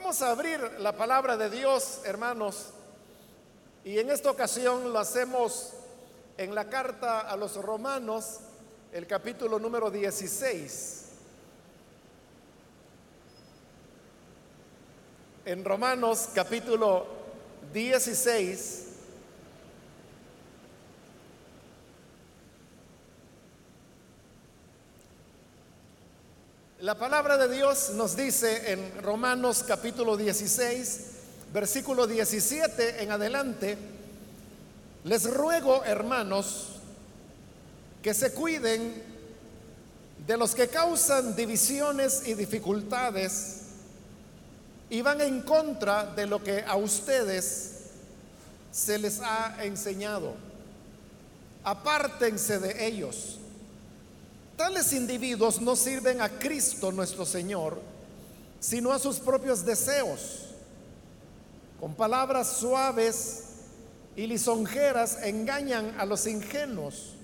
Vamos a abrir la palabra de Dios, hermanos, y en esta ocasión lo hacemos en la carta a los romanos, el capítulo número 16. En Romanos capítulo 16, La palabra de Dios nos dice en Romanos capítulo 16, versículo 17 en adelante, les ruego, hermanos, que se cuiden de los que causan divisiones y dificultades y van en contra de lo que a ustedes se les ha enseñado. Apártense de ellos Tales individuos no sirven a Cristo nuestro Señor, sino a sus propios deseos. Con palabras suaves y lisonjeras engañan a los ingenuos.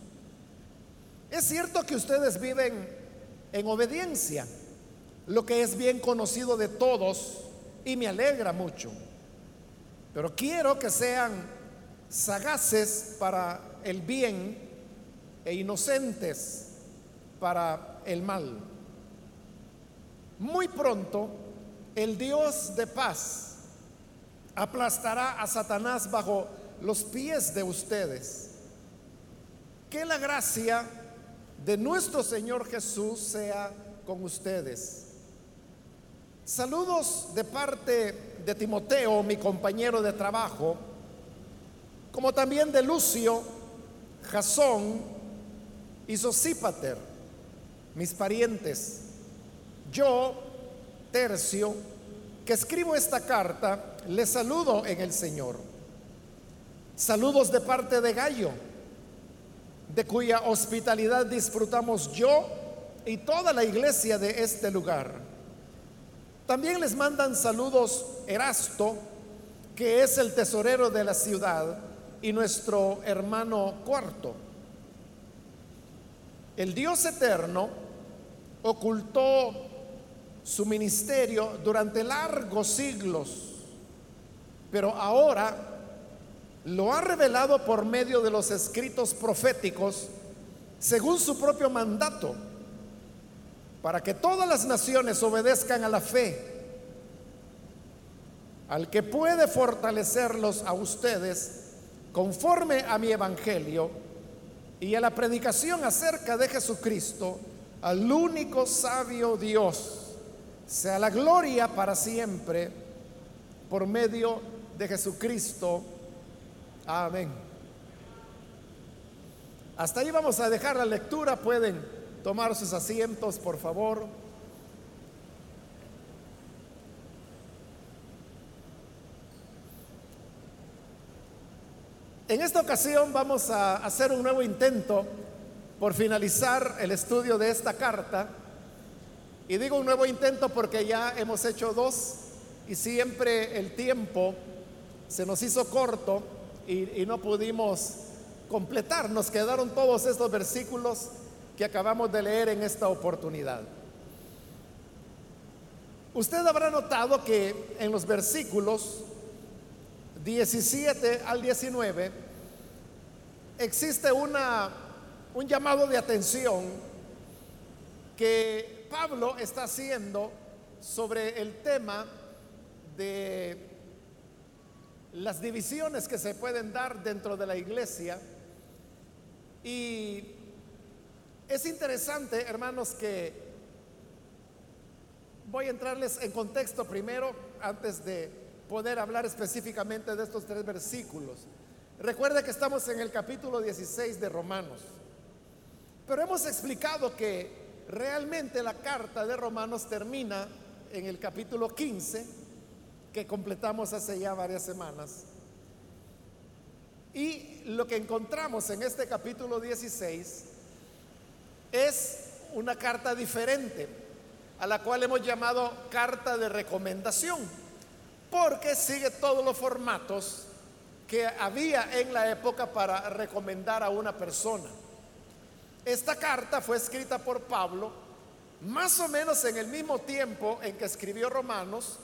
Es cierto que ustedes viven en obediencia, lo que es bien conocido de todos y me alegra mucho. Pero quiero que sean sagaces para el bien e inocentes para el mal. Muy pronto, el Dios de paz aplastará a Satanás bajo los pies de ustedes. Que la gracia de nuestro Señor Jesús sea con ustedes. Saludos de parte de Timoteo, mi compañero de trabajo, como también de Lucio, Jasón y Sosípater mis parientes, yo, Tercio, que escribo esta carta, les saludo en el Señor. Saludos de parte de Gallo, de cuya hospitalidad disfrutamos yo y toda la iglesia de este lugar. También les mandan saludos Erasto, que es el tesorero de la ciudad, y nuestro hermano cuarto. El Dios eterno ocultó su ministerio durante largos siglos, pero ahora lo ha revelado por medio de los escritos proféticos según su propio mandato, para que todas las naciones obedezcan a la fe, al que puede fortalecerlos a ustedes conforme a mi evangelio y a la predicación acerca de Jesucristo, al único sabio Dios, sea la gloria para siempre por medio de Jesucristo. Amén. Hasta ahí vamos a dejar la lectura. Pueden tomar sus asientos, por favor. En esta ocasión vamos a hacer un nuevo intento por finalizar el estudio de esta carta. Y digo un nuevo intento porque ya hemos hecho dos y siempre el tiempo se nos hizo corto y, no pudimos completar. Nos quedaron todos estos versículos que acabamos de leer en esta oportunidad. Usted habrá notado que en los versículos 17 al 19 existe una un llamado de atención que Pablo está haciendo sobre el tema de las divisiones que se pueden dar dentro de la iglesia. Y es interesante, hermanos, que voy a entrarles en contexto primero antes de poder hablar específicamente de estos tres versículos. Recuerde que estamos en el capítulo 16 de Romanos. Pero hemos explicado que realmente la carta de Romanos termina en el capítulo 15, que completamos hace ya varias semanas. Y lo que encontramos en este capítulo 16 es una carta diferente, a la cual hemos llamado carta de recomendación, porque sigue todos los formatos que había en la época para recomendar a una persona. Esta carta fue escrita por Pablo más o menos en el mismo tiempo en que escribió Romanos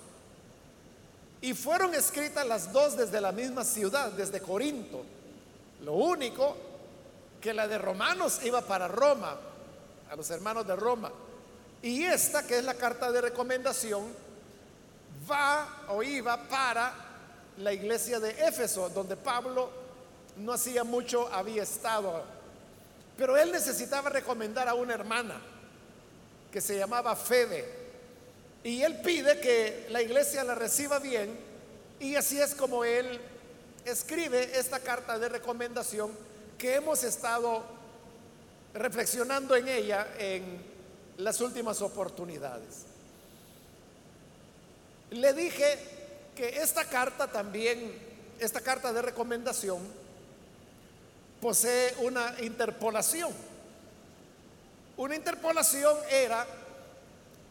Y fueron escritas las dos desde la misma ciudad, desde Corinto. Lo único que la de Romanos iba para Roma, a los hermanos de Roma. Y esta, que es la carta de recomendación, va o iba para la iglesia de Éfeso, donde Pablo no hacía mucho había estado. Pero él necesitaba recomendar a una hermana que se llamaba Fede. Y él pide que la iglesia la reciba bien y así es como él escribe esta carta de recomendación que hemos estado reflexionando en ella en las últimas oportunidades. Le dije que esta carta también, esta carta de recomendación, posee una interpolación. Una interpolación era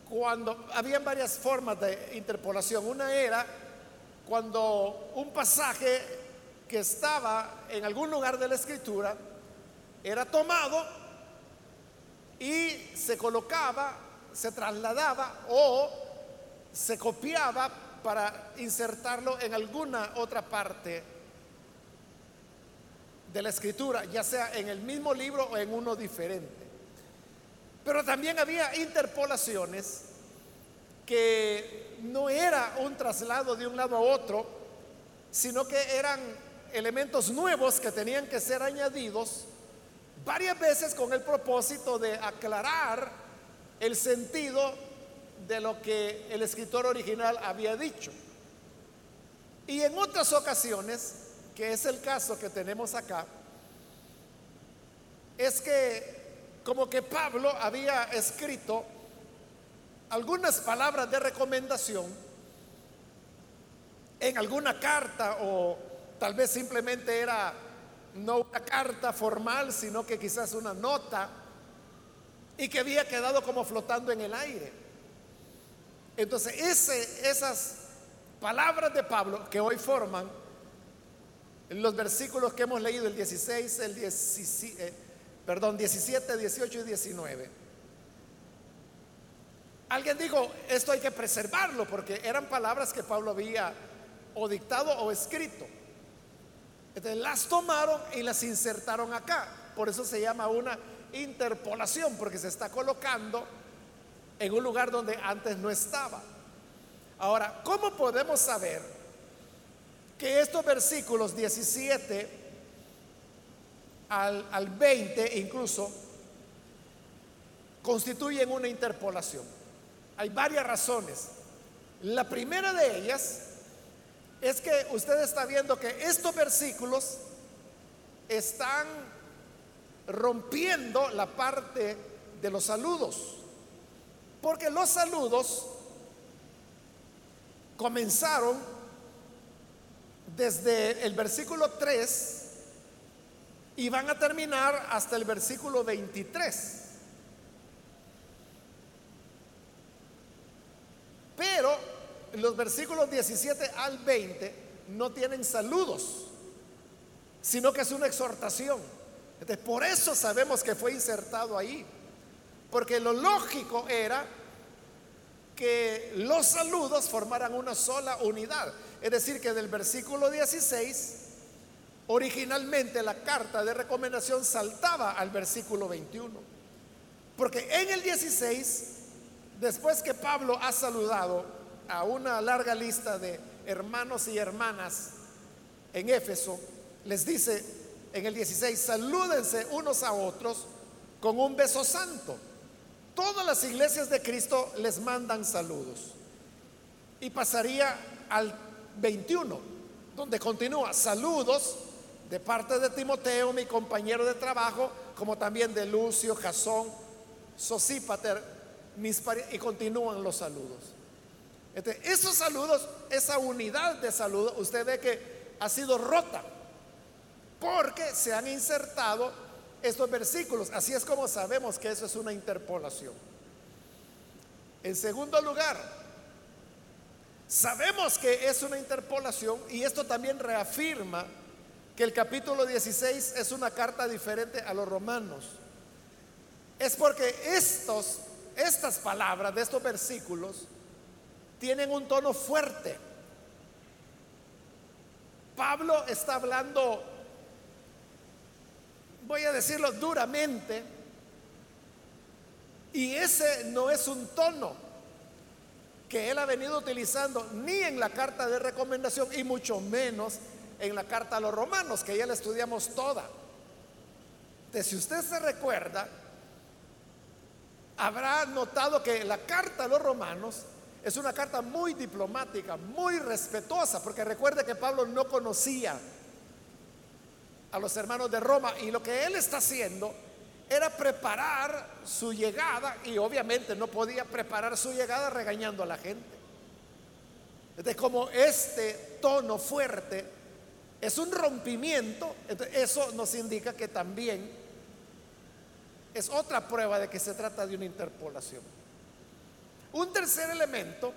cuando habían varias formas de interpolación. Una era cuando un pasaje que estaba en algún lugar de la escritura era tomado y se colocaba, se trasladaba o se copiaba para insertarlo en alguna otra parte de la escritura, ya sea en el mismo libro o en uno diferente. Pero también había interpolaciones que no era un traslado de un lado a otro, sino que eran elementos nuevos que tenían que ser añadidos varias veces con el propósito de aclarar el sentido de lo que el escritor original había dicho. Y en otras ocasiones, que es el caso que tenemos acá, es que como que Pablo había escrito algunas palabras de recomendación en alguna carta o tal vez simplemente era no una carta formal, sino que quizás una nota y que había quedado como flotando en el aire. Entonces, ese, esas palabras de Pablo que hoy forman los versículos que hemos leído, el 16, el 17, eh, perdón, 17, 18 y 19. Alguien dijo, esto hay que preservarlo porque eran palabras que Pablo había o dictado o escrito. Entonces las tomaron y las insertaron acá. Por eso se llama una interpolación, porque se está colocando en un lugar donde antes no estaba. Ahora, ¿cómo podemos saber que estos versículos 17 al, al 20 incluso constituyen una interpolación? Hay varias razones. La primera de ellas es que usted está viendo que estos versículos están rompiendo la parte de los saludos. Porque los saludos comenzaron desde el versículo 3 y van a terminar hasta el versículo 23. Pero los versículos 17 al 20 no tienen saludos, sino que es una exhortación. Entonces, por eso sabemos que fue insertado ahí. Porque lo lógico era que los saludos formaran una sola unidad. Es decir, que del versículo 16, originalmente la carta de recomendación saltaba al versículo 21. Porque en el 16, después que Pablo ha saludado a una larga lista de hermanos y hermanas en Éfeso, les dice en el 16, salúdense unos a otros con un beso santo. Todas las iglesias de Cristo les mandan saludos. Y pasaría al 21, donde continúa, saludos de parte de Timoteo, mi compañero de trabajo, como también de Lucio, Jasón, Sosípater, mis y continúan los saludos. Este, esos saludos, esa unidad de saludos, usted ve que ha sido rota, porque se han insertado estos versículos. Así es como sabemos que eso es una interpolación. En segundo lugar, sabemos que es una interpolación y esto también reafirma que el capítulo 16 es una carta diferente a los romanos. Es porque estos, estas palabras de estos versículos tienen un tono fuerte. Pablo está hablando, voy a decirlo duramente, y ese no es un tono que él ha venido utilizando ni en la carta de recomendación y mucho menos en la carta a los romanos, que ya la estudiamos toda. Entonces, si usted se recuerda, habrá notado que la carta a los romanos es una carta muy diplomática, muy respetuosa, porque recuerde que Pablo no conocía a los hermanos de Roma y lo que él está haciendo era preparar su llegada y obviamente no podía preparar su llegada regañando a la gente. Entonces, como este tono fuerte es un rompimiento, eso nos indica que también es otra prueba de que se trata de una interpolación. Un tercer elemento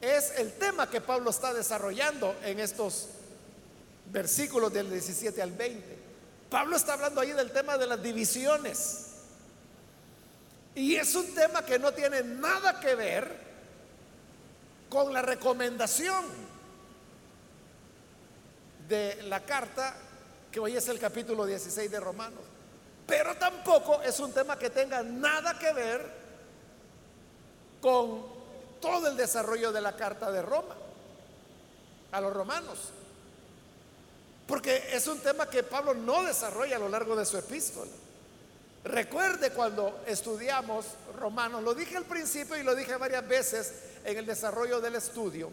es el tema que Pablo está desarrollando en estos versículos del 17 al 20. Pablo está hablando ahí del tema de las divisiones. Y es un tema que no tiene nada que ver con la recomendación de la carta que hoy es el capítulo 16 de Romanos. Pero tampoco es un tema que tenga nada que ver con todo el desarrollo de la carta de Roma a los romanos. Porque es un tema que Pablo no desarrolla a lo largo de su epístola. Recuerde cuando estudiamos Romanos, lo dije al principio y lo dije varias veces en el desarrollo del estudio.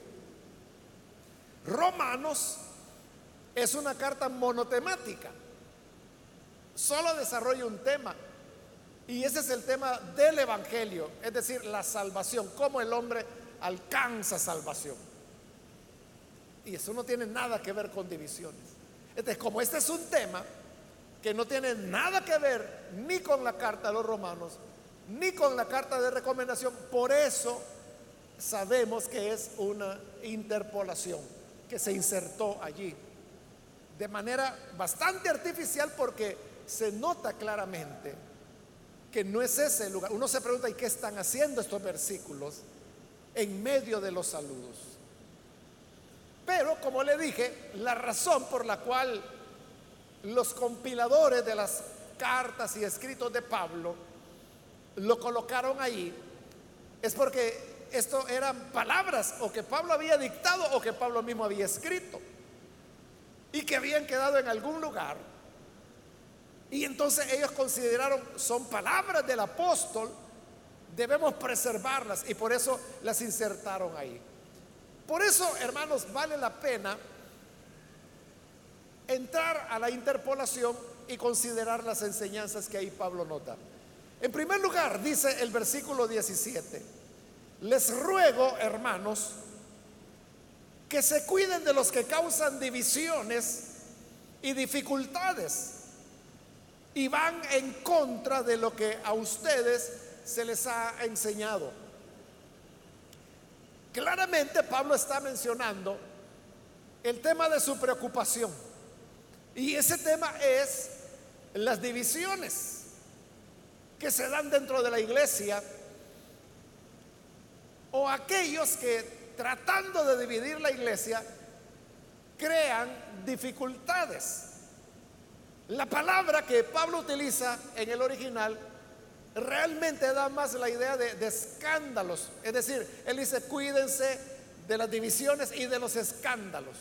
Romanos es una carta monotemática. Solo desarrolla un tema. Y ese es el tema del Evangelio, es decir, la salvación, cómo el hombre alcanza salvación. Y eso no tiene nada que ver con divisiones. Entonces, como este es un tema que no tiene nada que ver ni con la carta de los romanos, ni con la carta de recomendación, por eso sabemos que es una interpolación que se insertó allí de manera bastante artificial porque se nota claramente que no es ese el lugar. Uno se pregunta, ¿y qué están haciendo estos versículos en medio de los saludos? Pero, como le dije, la razón por la cual los compiladores de las cartas y escritos de Pablo lo colocaron ahí es porque esto eran palabras o que Pablo había dictado o que Pablo mismo había escrito y que habían quedado en algún lugar y entonces ellos consideraron, son palabras del apóstol, debemos preservarlas y por eso las insertaron ahí. Por eso, hermanos, vale la pena entrar a la interpolación y considerar las enseñanzas que ahí Pablo nota. En primer lugar, dice el versículo 17, les ruego, hermanos, que se cuiden de los que causan divisiones y dificultades y van en contra de lo que a ustedes se les ha enseñado. Claramente Pablo está mencionando el tema de su preocupación. Y ese tema es las divisiones que se dan dentro de la iglesia o aquellos que tratando de dividir la iglesia crean dificultades. La palabra que Pablo utiliza en el original realmente da más la idea de, escándalos. Es decir, él dice, cuídense de las divisiones y de los escándalos.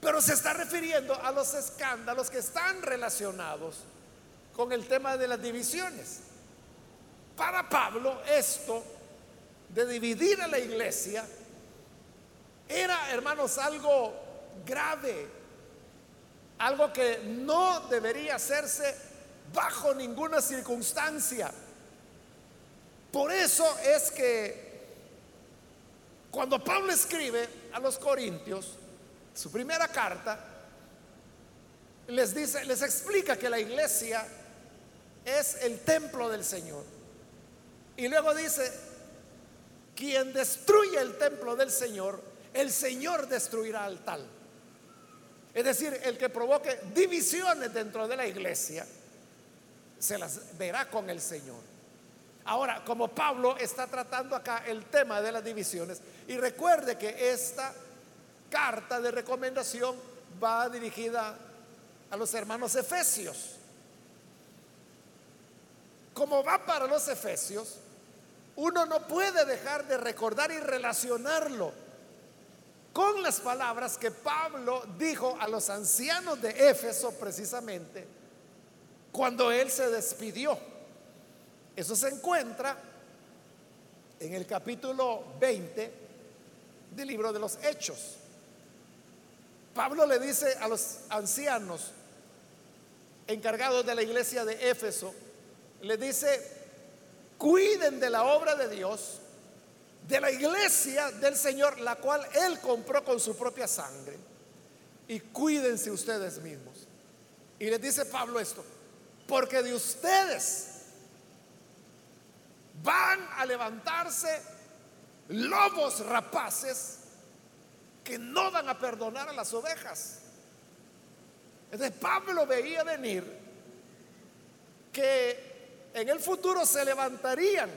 Pero se está refiriendo a los escándalos que están relacionados con el tema de las divisiones. Para Pablo esto de dividir a la iglesia era, hermanos, algo grave, algo que no debería hacerse bajo ninguna circunstancia. Por eso es que cuando Pablo escribe a los Corintios, su primera carta, les dice, les explica que la iglesia es el templo del Señor. Y luego dice, quien destruye el templo del Señor, el Señor destruirá al tal. Es decir, el que provoque divisiones dentro de la iglesia, se las verá con el Señor. Ahora, como Pablo está tratando acá el tema de las divisiones, y recuerde que esta carta de recomendación va dirigida a los hermanos efesios. Como va para los efesios, uno no puede dejar de recordar y relacionarlo con las palabras que Pablo dijo a los ancianos de Éfeso precisamente cuando él se despidió. Eso se encuentra en el capítulo 20 del libro de los Hechos. Pablo le dice a los ancianos encargados de la iglesia de Éfeso, le dice, cuiden de la obra de Dios, de la iglesia del Señor, la cual Él compró con su propia sangre, y cuídense ustedes mismos. Y les dice Pablo esto, porque de ustedes van a levantarse lobos rapaces que no van a perdonar a las ovejas. Entonces Pablo veía venir que en el futuro se levantarían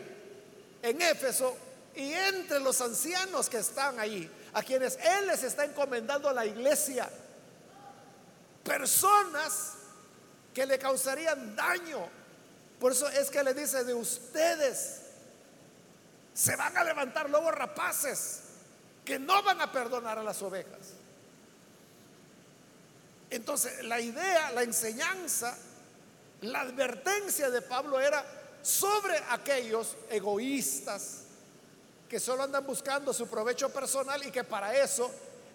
en Éfeso y entre los ancianos que están ahí, a quienes él les está encomendando a la iglesia, personas que le causarían daño. Por eso es que le dice de ustedes se van a levantar lobos rapaces que no van a perdonar a las ovejas. Entonces, la idea, la enseñanza, la advertencia de Pablo era sobre aquellos egoístas que solo andan buscando su provecho personal y que para eso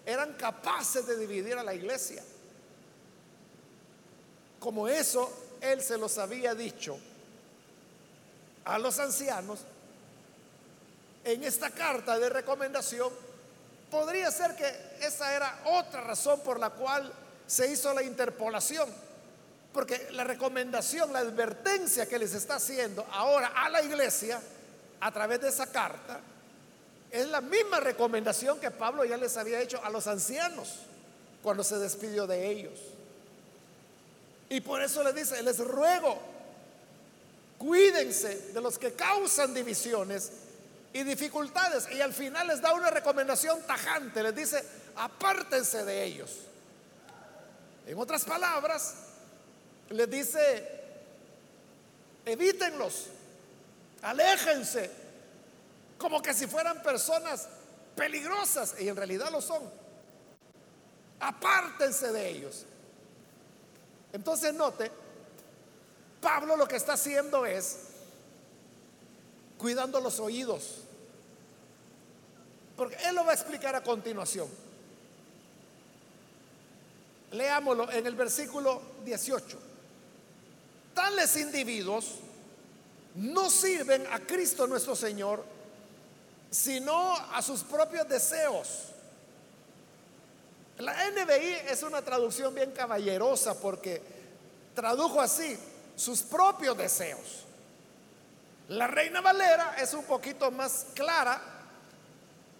eran capaces de dividir a la iglesia. Como eso él se los había dicho a los ancianos, en esta carta de recomendación, podría ser que esa era otra razón por la cual se hizo la interpolación. Porque la recomendación, la advertencia que les está haciendo ahora a la iglesia a través de esa carta, es la misma recomendación que Pablo ya les había hecho a los ancianos cuando se despidió de ellos. Y por eso les dice, les ruego, cuídense de los que causan divisiones y dificultades. Y al final les da una recomendación tajante, les dice, apártense de ellos. En otras palabras, les dice, evítenlos, aléjense, como que si fueran personas peligrosas, y en realidad lo son. Apártense de ellos. Entonces note, Pablo lo que está haciendo es cuidando los oídos. Porque él lo va a explicar a continuación. Leámoslo en el versículo 18. Tales individuos no sirven a Cristo nuestro Señor, sino a sus propios deseos. La NBI es una traducción bien caballerosa porque tradujo así sus propios deseos. La Reina Valera es un poquito más clara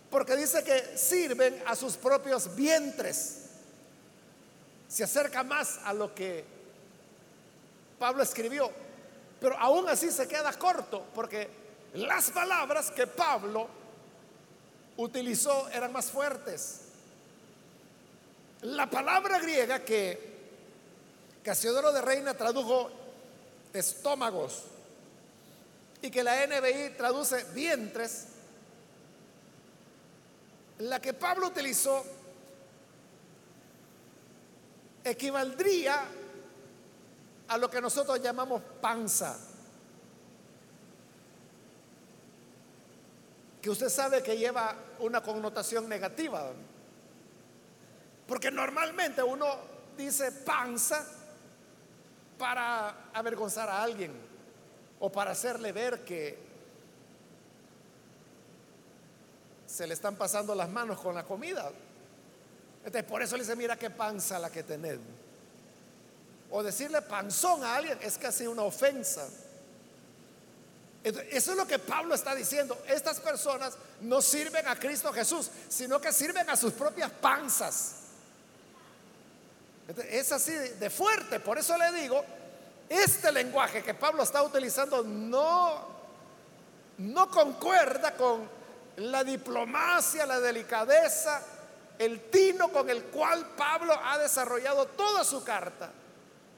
porque dice que sirven a sus propios vientres. Se acerca más a lo que Pablo escribió, pero aún así se queda corto porque las palabras que Pablo utilizó eran más fuertes. La palabra griega que Casiodoro de Reina tradujo estómagos y que la NBI traduce vientres, la que Pablo utilizó equivaldría a lo que nosotros llamamos panza. Que usted sabe que lleva una connotación negativa. Porque normalmente uno dice panza para avergonzar a alguien o para hacerle ver que se le están pasando las manos con la comida. Entonces, por eso le dice, mira qué panza la que tenés. O decirle panzón a alguien es casi una ofensa. eso es lo que Pablo está diciendo. Estas personas no sirven a Cristo Jesús, sino que sirven a sus propias panzas. Es así de fuerte. Por eso le digo este lenguaje que Pablo está utilizando no, no concuerda con la diplomacia, la delicadeza, el tino con el cual Pablo ha desarrollado toda su carta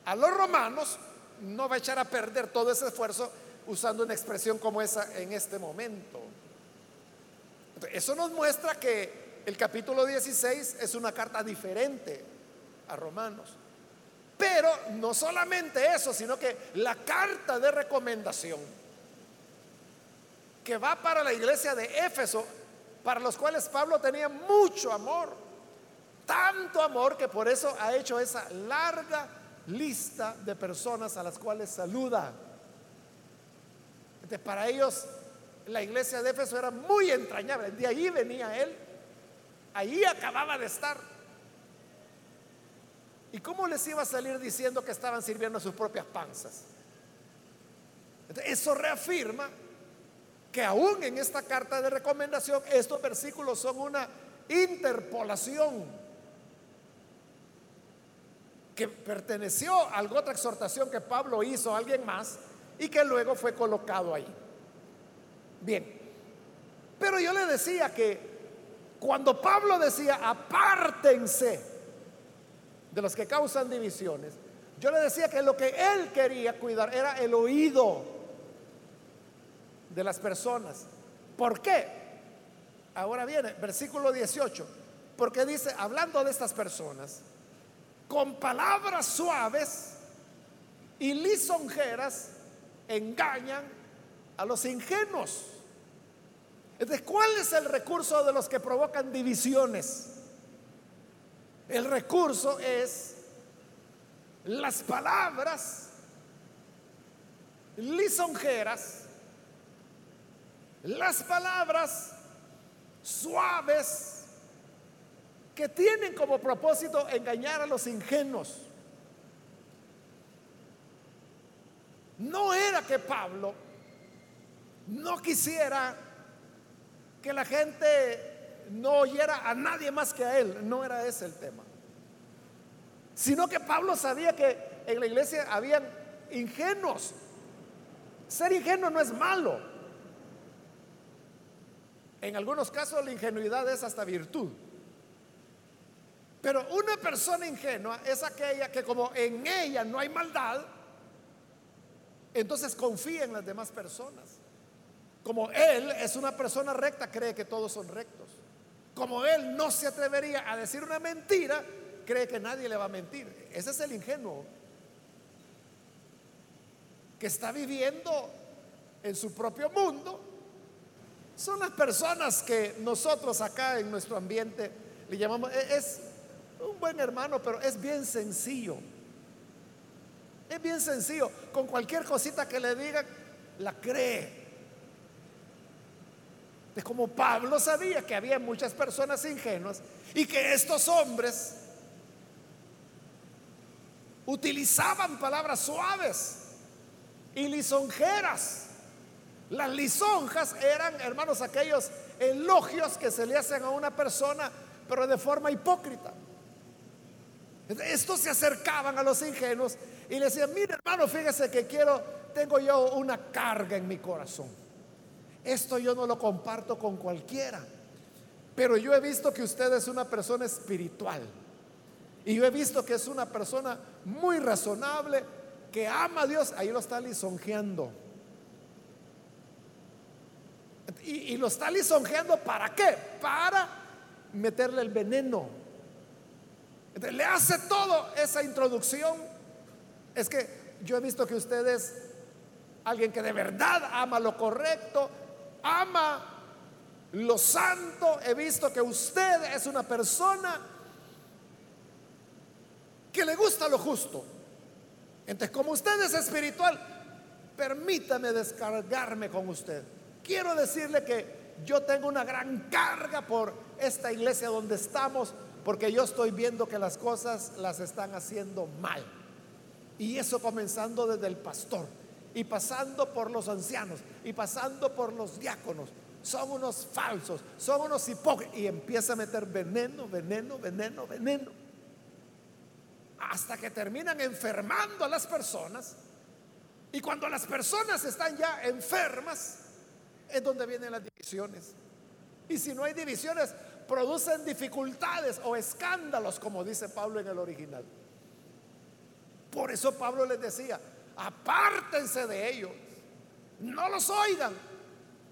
a los romanos, no va a echar a perder todo ese esfuerzo usando una expresión como esa en este momento. Eso nos muestra que el capítulo 16 es una carta diferente a Romanos. Pero no solamente eso, sino que la carta de recomendación que va para la iglesia de Éfeso, para los cuales Pablo tenía mucho amor, tanto amor que por eso ha hecho esa larga lista de personas a las cuales saluda. para ellos la iglesia de Éfeso era muy entrañable. De ahí venía él. Ahí acababa de estar. ¿Y cómo les iba a salir diciendo que estaban sirviendo a sus propias panzas? Eso reafirma que aún en esta carta de recomendación estos versículos son una interpolación que perteneció a alguna otra exhortación que Pablo hizo a alguien más y que luego fue colocado ahí. Bien, pero yo le decía que cuando Pablo decía apártense de los que causan divisiones, yo le decía que lo que él quería cuidar era el oído de las personas. ¿Por qué? Ahora viene, versículo 18, porque dice, hablando de estas personas, con palabras suaves y lisonjeras engañan a los ingenuos. Entonces, ¿cuál es el recurso de los que provocan divisiones? El recurso es las palabras lisonjeras las palabras suaves que tienen como propósito engañar a los ingenuos. No era que Pablo no quisiera que la gente no oyera a nadie más que a él, no era ese el tema. Sino que Pablo sabía que en la iglesia habían ingenuos. Ser ingenuo no es malo. En algunos casos la ingenuidad es hasta virtud. Pero una persona ingenua es aquella que como en ella no hay maldad, entonces confía en las demás personas. Como él es una persona recta, cree que todos son rectos. Como él no se atrevería a decir una mentira, cree que nadie le va a mentir. Ese es el ingenuo que está viviendo en su propio mundo son las personas que nosotros acá en nuestro ambiente le llamamos, e-, es un buen hermano, pero es bien sencillo. Es bien sencillo. Con cualquier cosita que le digan, la cree. Es como Pablo sabía que había muchas personas ingenuas y que estos hombres utilizaban palabras suaves y lisonjeras las lisonjas eran, hermanos, aquellos elogios que se le hacen a una persona, pero de forma hipócrita. Estos se acercaban a los ingenuos y le decían, mire hermano, fíjese que quiero, tengo yo una carga en mi corazón. Esto yo no lo comparto con cualquiera, pero yo he visto que usted es una persona espiritual. Y yo he visto que es una persona muy razonable, que ama a Dios, ahí lo está lisonjeando. Y, lo está lisonjeando para qué? Para meterle el veneno. le hace todo esa introducción. Es que yo he visto que usted es alguien que de verdad ama lo correcto, ama lo santo. He visto que usted es una persona que le gusta lo justo. Entonces, como usted es espiritual, permítame descargarme con usted. Quiero decirle que yo tengo una gran carga por esta iglesia donde estamos, porque yo estoy viendo que las cosas las están haciendo mal. Y eso comenzando desde el pastor y pasando por los ancianos y pasando por los diáconos. Son unos falsos, son unos hipócritas. Y empieza a meter veneno, veneno, veneno, veneno. Hasta que terminan enfermando a las personas. Y cuando las personas están ya enfermas, es donde vienen las divisiones. Y si no hay divisiones, producen dificultades o escándalos, como dice Pablo en el original. Por eso Pablo les decía, apártense de ellos, no los oigan.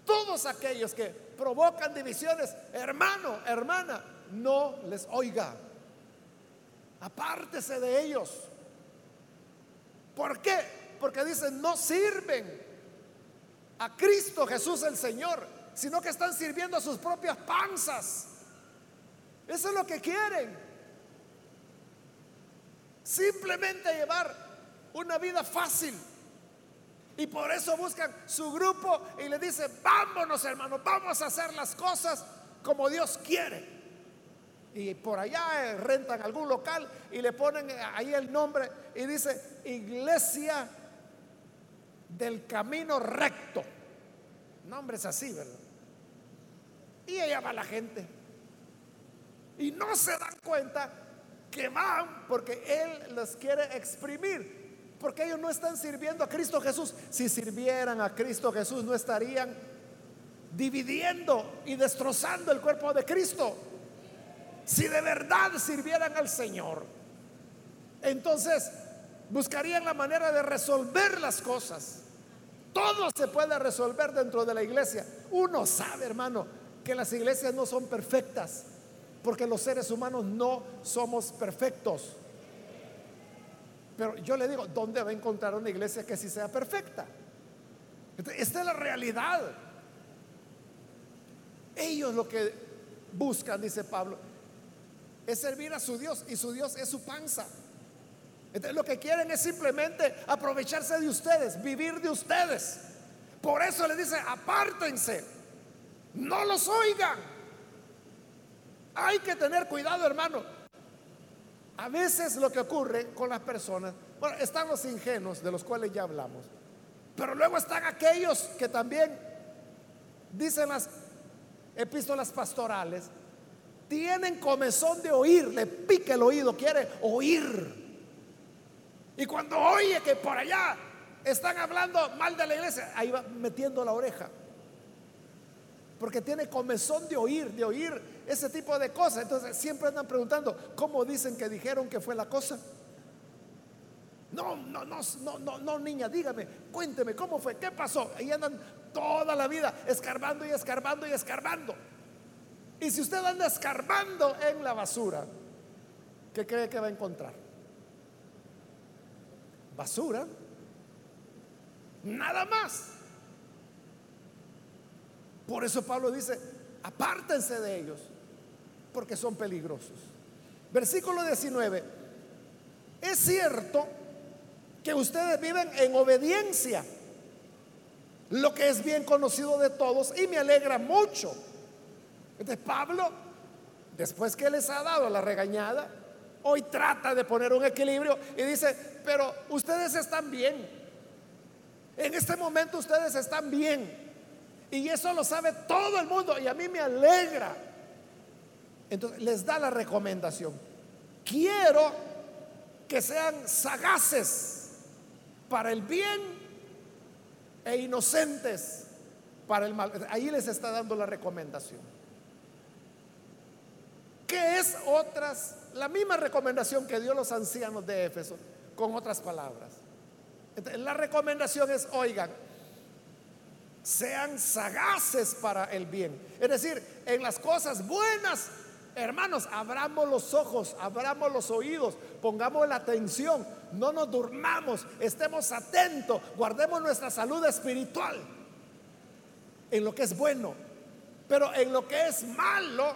Todos aquellos que provocan divisiones, hermano, hermana, no les oiga. Apártese de ellos. ¿Por qué? Porque dicen, no sirven a Cristo Jesús el Señor, sino que están sirviendo a sus propias panzas. Eso es lo que quieren. Simplemente llevar una vida fácil. Y por eso buscan su grupo y le dicen, vámonos hermano, vamos a hacer las cosas como Dios quiere. Y por allá eh, rentan algún local y le ponen ahí el nombre y dice, iglesia del camino recto. Nombres así, ¿verdad? Y allá va la gente. Y no se dan cuenta que van porque Él los quiere exprimir. Porque ellos no están sirviendo a Cristo Jesús. Si sirvieran a Cristo Jesús, no estarían dividiendo y destrozando el cuerpo de Cristo. Si de verdad sirvieran al Señor, entonces buscarían la manera de resolver las cosas. Todo se puede resolver dentro de la iglesia. Uno sabe, hermano, que las iglesias no son perfectas, porque los seres humanos no somos perfectos. Pero yo le digo, ¿dónde va a encontrar una iglesia que sí sea perfecta? Esta es la realidad. Ellos lo que buscan, dice Pablo, es servir a su Dios y su Dios es su panza. Entonces, lo que quieren es simplemente aprovecharse de ustedes, vivir de ustedes. Por eso le dice, apártense, no los oigan. Hay que tener cuidado, hermano. A veces lo que ocurre con las personas, bueno, están los ingenuos de los cuales ya hablamos, pero luego están aquellos que también dicen las epístolas pastorales, tienen comezón de oír, le pica el oído, quiere oír. Y cuando oye que por allá están hablando mal de la iglesia, ahí va metiendo la oreja. Porque tiene comezón de oír, de oír ese tipo de cosas. Entonces siempre andan preguntando, ¿cómo dicen que dijeron que fue la cosa? No, no, no, no, no, no, niña, dígame, cuénteme, ¿cómo fue? ¿Qué pasó? Ahí andan toda la vida escarbando y escarbando y escarbando. Y si usted anda escarbando en la basura, ¿qué cree que va a encontrar? basura. Nada más. Por eso Pablo dice, apártense de ellos, porque son peligrosos. Versículo 19. Es cierto que ustedes viven en obediencia, lo que es bien conocido de todos y me alegra mucho. Entonces Pablo, después que les ha dado la regañada, hoy trata de poner un equilibrio y dice, pero ustedes están bien. En este momento ustedes están bien. Y eso lo sabe todo el mundo y a mí me alegra. Entonces les da la recomendación. Quiero que sean sagaces para el bien e inocentes para el mal. Ahí les está dando la recomendación. ¿Qué es otras? La misma recomendación que dio los ancianos de Éfeso con otras palabras. la recomendación es, oigan, sean sagaces para el bien. Es decir, en las cosas buenas, hermanos, abramos los ojos, abramos los oídos, pongamos la atención, no nos durmamos, estemos atentos, guardemos nuestra salud espiritual en lo que es bueno. Pero en lo que es malo,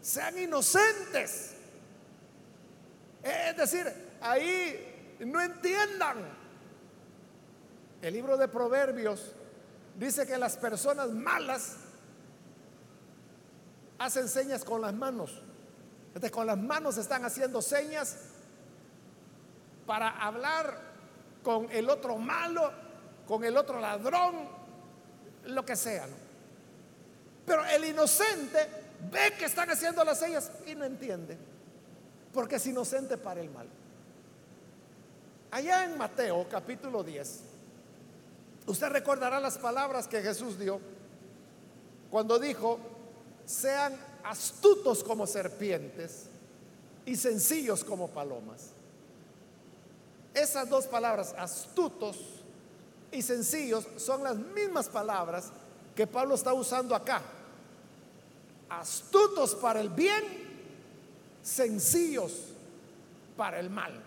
sean inocentes. Es decir, ahí no entiendan. El libro de Proverbios dice que las personas malas hacen señas con las manos. Entonces con las manos están haciendo señas para hablar con el otro malo, con el otro ladrón, lo que sea. Pero el inocente ve que están haciendo las señas y no entiende, porque es inocente para el mal. Allá en Mateo capítulo 10, usted recordará las palabras que Jesús dio cuando dijo, sean astutos como serpientes y sencillos como palomas. Esas dos palabras, astutos y sencillos, son las mismas palabras que Pablo está usando acá. Astutos para el bien, sencillos para el mal.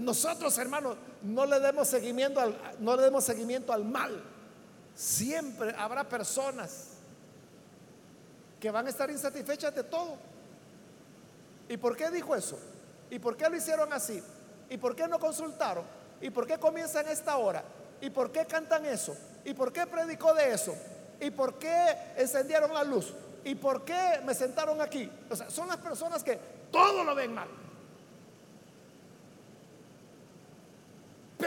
Nosotros, hermanos, no le demos seguimiento al, no le demos seguimiento al mal. Siempre habrá personas que van a estar insatisfechas de todo. ¿Y por qué dijo eso? ¿Y por qué lo hicieron así? ¿Y por qué no consultaron? ¿Y por qué comienzan esta hora? ¿Y por qué cantan eso? ¿Y por qué predicó de eso? ¿Y por qué encendieron la luz? ¿Y por qué me sentaron aquí? O sea, son las personas que todo lo ven mal.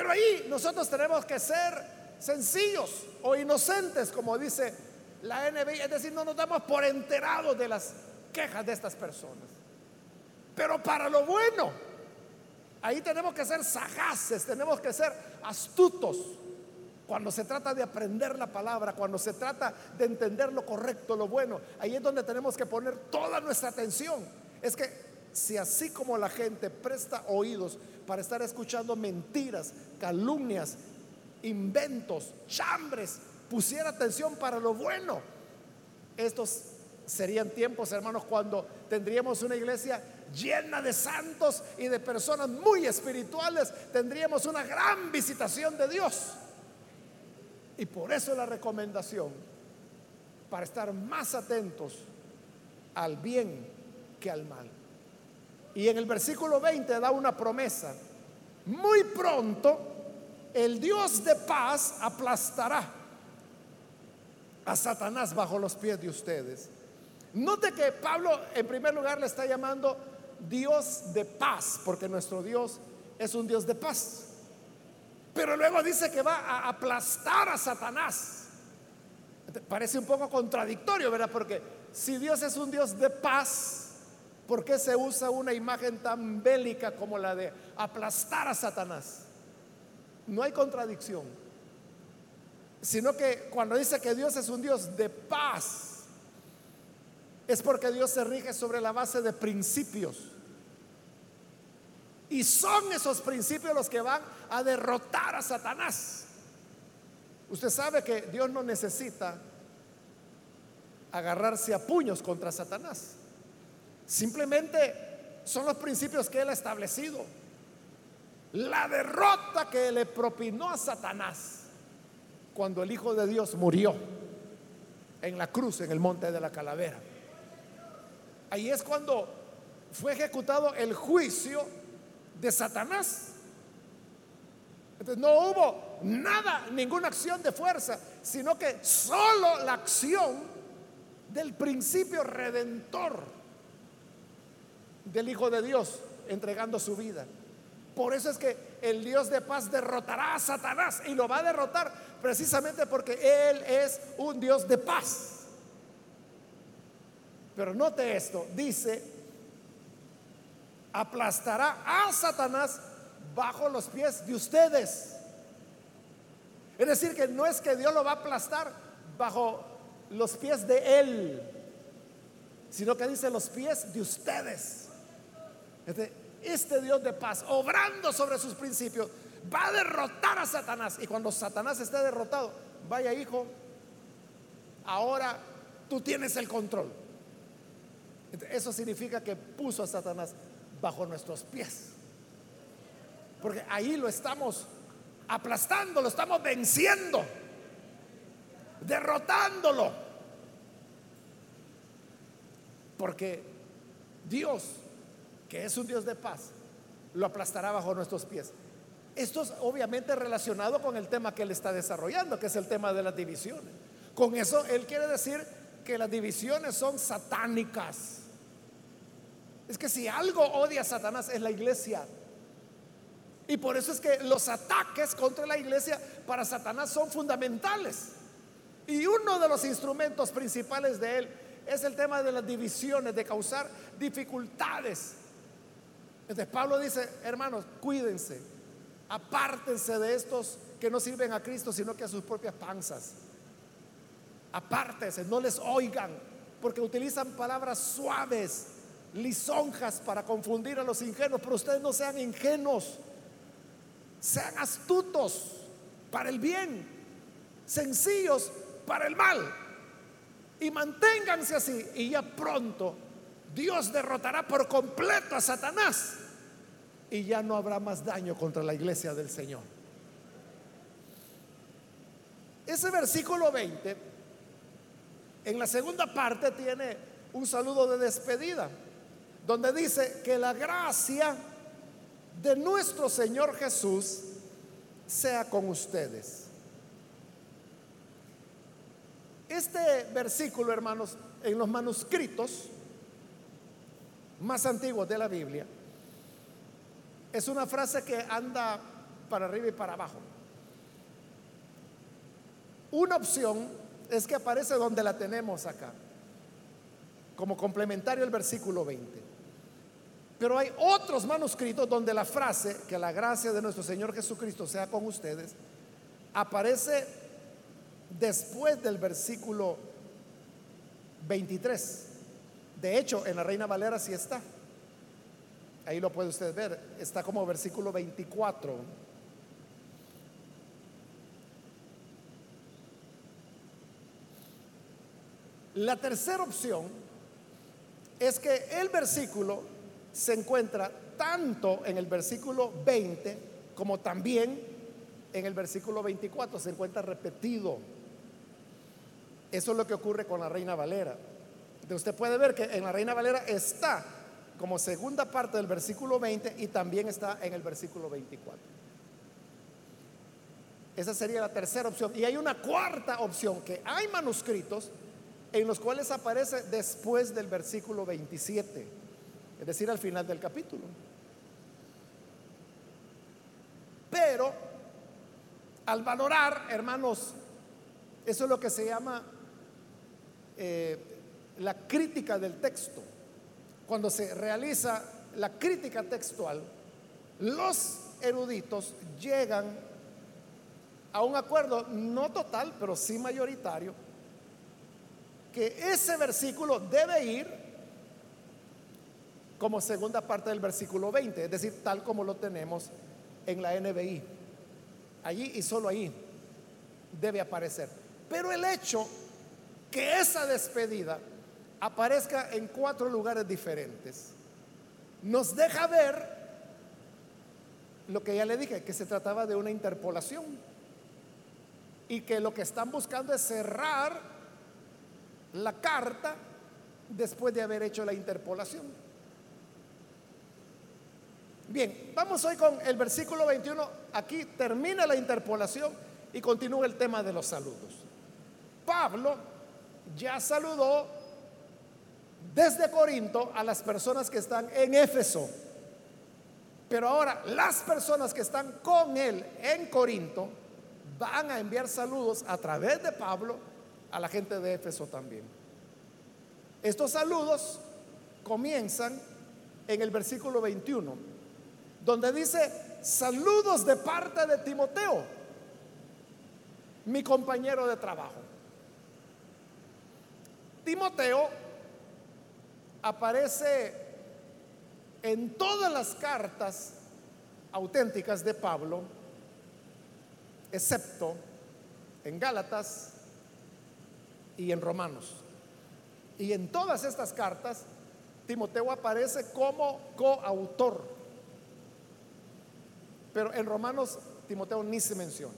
Pero ahí nosotros tenemos que ser sencillos o inocentes, como dice la NBI, es decir, no nos damos por enterados de las quejas de estas personas. Pero para lo bueno, ahí tenemos que ser sagaces, tenemos que ser astutos. Cuando se trata de aprender la palabra, cuando se trata de entender lo correcto, lo bueno, ahí es donde tenemos que poner toda nuestra atención. Es que si así como la gente presta oídos para estar escuchando mentiras, calumnias, inventos, chambres, pusiera atención para lo bueno, estos serían tiempos, hermanos, cuando tendríamos una iglesia llena de santos y de personas muy espirituales, tendríamos una gran visitación de Dios. Y por eso la recomendación para estar más atentos al bien que al mal. Y en el versículo 20 da una promesa. Muy pronto el Dios de paz aplastará a Satanás bajo los pies de ustedes. Note que Pablo en primer lugar le está llamando Dios de paz, porque nuestro Dios es un Dios de paz. Pero luego dice que va a aplastar a Satanás. Parece un poco contradictorio, ¿verdad? Porque si Dios es un Dios de paz, ¿Por qué se usa una imagen tan bélica como la de aplastar a Satanás? No hay contradicción, sino que cuando dice que Dios es un Dios de paz, es porque Dios se rige sobre la base de principios. Y son esos principios los que van a derrotar a Satanás. Usted sabe que Dios no necesita agarrarse a puños contra Satanás. Simplemente son los principios que él ha establecido. La derrota que le propinó a Satanás cuando el Hijo de Dios murió en la cruz, en el monte de la calavera. Ahí es cuando fue ejecutado el juicio de Satanás. Entonces no hubo nada, ninguna acción de fuerza, sino que solo la acción del principio redentor del Hijo de Dios entregando su vida. Por eso es que el Dios de paz derrotará a Satanás y lo va a derrotar precisamente porque Él es un Dios de paz. Pero note esto, dice, aplastará a Satanás bajo los pies de ustedes. Es decir, que no es que Dios lo va a aplastar bajo los pies de Él, sino que dice los pies de ustedes. Este, Dios de paz, obrando sobre sus principios, va a derrotar a Satanás. Y cuando Satanás esté derrotado, vaya hijo, ahora tú tienes el control. Eso significa que puso a Satanás bajo nuestros pies. Porque ahí lo estamos aplastando, lo estamos venciendo, derrotándolo. Porque Dios que es un Dios de paz, lo aplastará bajo nuestros pies. Esto es obviamente relacionado con el tema que él está desarrollando, que es el tema de las divisiones. Con eso él quiere decir que las divisiones son satánicas. Es que si algo odia a Satanás es la iglesia. Y por eso es que los ataques contra la iglesia para Satanás son fundamentales. Y uno de los instrumentos principales de él es el tema de las divisiones, de causar dificultades entonces Pablo dice, hermanos, cuídense, apártense de estos que no sirven a Cristo, sino que a sus propias panzas. Apártense, no les oigan, porque utilizan palabras suaves, lisonjas para confundir a los ingenuos, pero ustedes no sean ingenuos, sean astutos para el bien, sencillos para el mal, y manténganse así, y ya pronto Dios derrotará por completo a Satanás, y ya no habrá más daño contra la iglesia del Señor. Ese versículo 20, en la segunda parte, tiene un saludo de despedida, donde dice que la gracia de nuestro Señor Jesús sea con ustedes. Este versículo, hermanos, en los manuscritos más antiguos de la Biblia, es una frase que anda para arriba y para abajo. Una opción es que aparece donde la tenemos acá, como complementario al versículo 20. Pero hay otros manuscritos donde la frase, que la gracia de nuestro Señor Jesucristo sea con ustedes, aparece después del versículo 23. De hecho, en la Reina Valera sí está. Ahí lo puede usted ver. Está como versículo 24. La tercera opción es que el versículo se encuentra tanto en el versículo 20 como también en el versículo 24. Se encuentra repetido. Eso es lo que ocurre con la Reina Valera. Usted puede ver que en la Reina Valera está como segunda parte del versículo 20 y también está en el versículo 24. Esa sería la tercera opción. Y hay una cuarta opción, que hay manuscritos en los cuales aparece después del versículo 27, es decir, al final del capítulo. Pero al valorar, hermanos, eso es lo que se llama eh, la crítica del texto. Cuando se realiza la crítica textual, los eruditos llegan a un acuerdo, no total, pero sí mayoritario, que ese versículo debe ir como segunda parte del versículo 20, es decir, tal como lo tenemos en la NBI. Allí y solo ahí debe aparecer. Pero el hecho que esa despedida aparezca en cuatro lugares diferentes nos deja ver lo que ya le dije, que se trataba de una interpolación y que lo que están buscando es cerrar la carta después de haber hecho la interpolación. Bien, vamos hoy con el versículo 21. Aquí termina la interpolación y continúa el tema de los saludos. Pablo ya saludó desde Corinto a las personas que están en Éfeso. Pero ahora las personas que están con él en Corinto van a enviar saludos a través de Pablo a la gente de Éfeso también. Estos saludos comienzan en el versículo 21, donde dice, saludos de parte de Timoteo, mi compañero de trabajo. Timoteo aparece en todas las cartas auténticas de Pablo, excepto en Gálatas, y en Romanos. Y en todas estas cartas, Timoteo aparece como coautor. Pero en Romanos, Timoteo ni se menciona.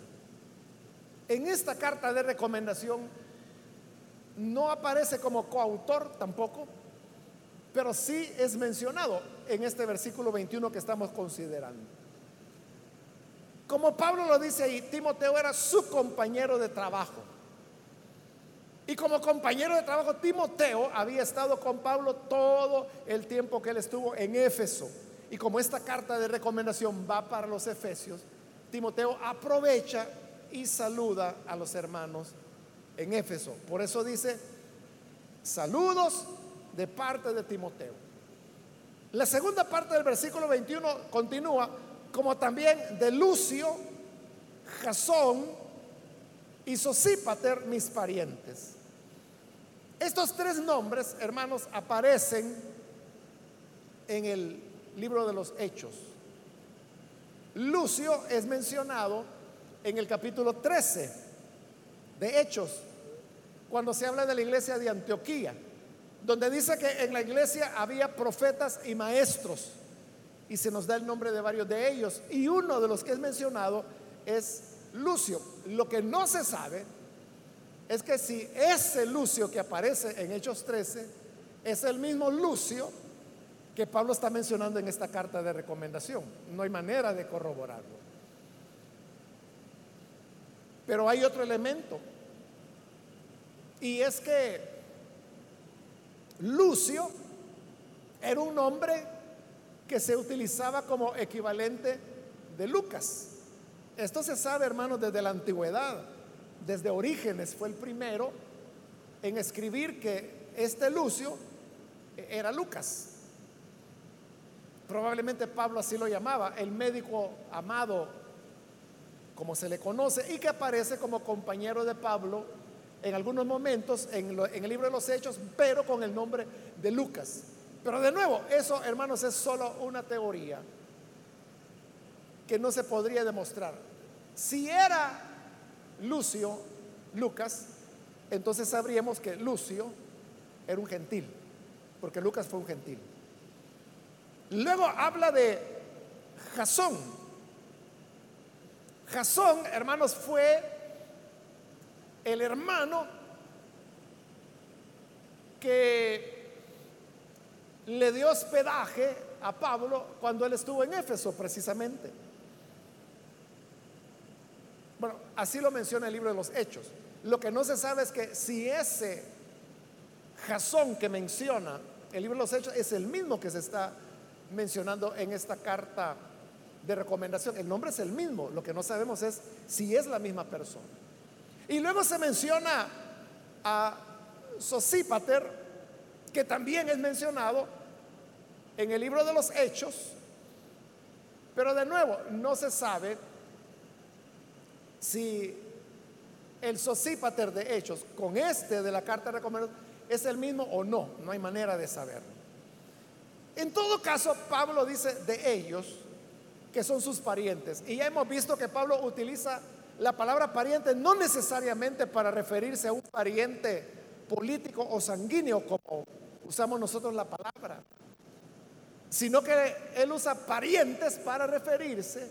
En esta carta de recomendación no aparece como coautor tampoco, pero sí es mencionado en este versículo 21 que estamos considerando. Como Pablo lo dice ahí, Timoteo era su compañero de trabajo. Y como compañero de trabajo, Timoteo había estado con Pablo todo el tiempo que él estuvo en Éfeso. Y como esta carta de recomendación va para los Efesios, Timoteo aprovecha y saluda a los hermanos en Éfeso. Por eso dice, saludos de parte de Timoteo. La segunda parte del versículo 21 continúa como también de Lucio, Jasón y Sosípater, mis parientes. Estos tres nombres, hermanos, aparecen en el libro de los Hechos. Lucio es mencionado en el capítulo 13 de Hechos, cuando se habla de la iglesia de Antioquía, donde dice que en la iglesia había profetas y maestros, y se nos da el nombre de varios de ellos, y uno de los que es mencionado es Lucio. Lo que no se sabe es que si ese Lucio que aparece en Hechos 13 es el mismo Lucio que Pablo está mencionando en esta carta de recomendación. No hay manera de corroborarlo. Pero hay otro elemento. Y es que Lucio era un nombre que se utilizaba como equivalente de Lucas. Esto se sabe, hermanos, desde la antigüedad. Desde Orígenes fue el primero en escribir que este Lucio era Lucas. Probablemente Pablo así lo llamaba, el médico amado, como se le conoce, y que aparece como compañero de Pablo en algunos momentos en, el libro de los Hechos, pero con el nombre de Lucas. Pero de nuevo, eso, hermanos, es solo una teoría que no se podría demostrar. Si era Lucio, Lucas, entonces sabríamos que Lucio era un gentil, porque Lucas fue un gentil. Luego habla de Jasón. Jasón, hermanos, fue el hermano que le dio hospedaje a Pablo cuando él estuvo en Éfeso, precisamente. Bueno, así lo menciona el libro de los Hechos. Lo que no se sabe es que si ese Jasón que menciona el libro de los Hechos es el mismo que se está mencionando en esta carta de recomendación. El nombre es el mismo, lo que no sabemos es si es la misma persona. Y luego se menciona a Sosípater, que también es mencionado en el libro de los Hechos, pero de nuevo no se sabe si el Sosípater de Hechos con este de la carta de recomendación es el mismo o no, no hay manera de saberlo. En todo caso, Pablo dice de ellos que son sus parientes. Y ya hemos visto que Pablo utiliza la palabra pariente no necesariamente para referirse a un pariente político o sanguíneo como usamos nosotros la palabra, sino que él usa parientes para referirse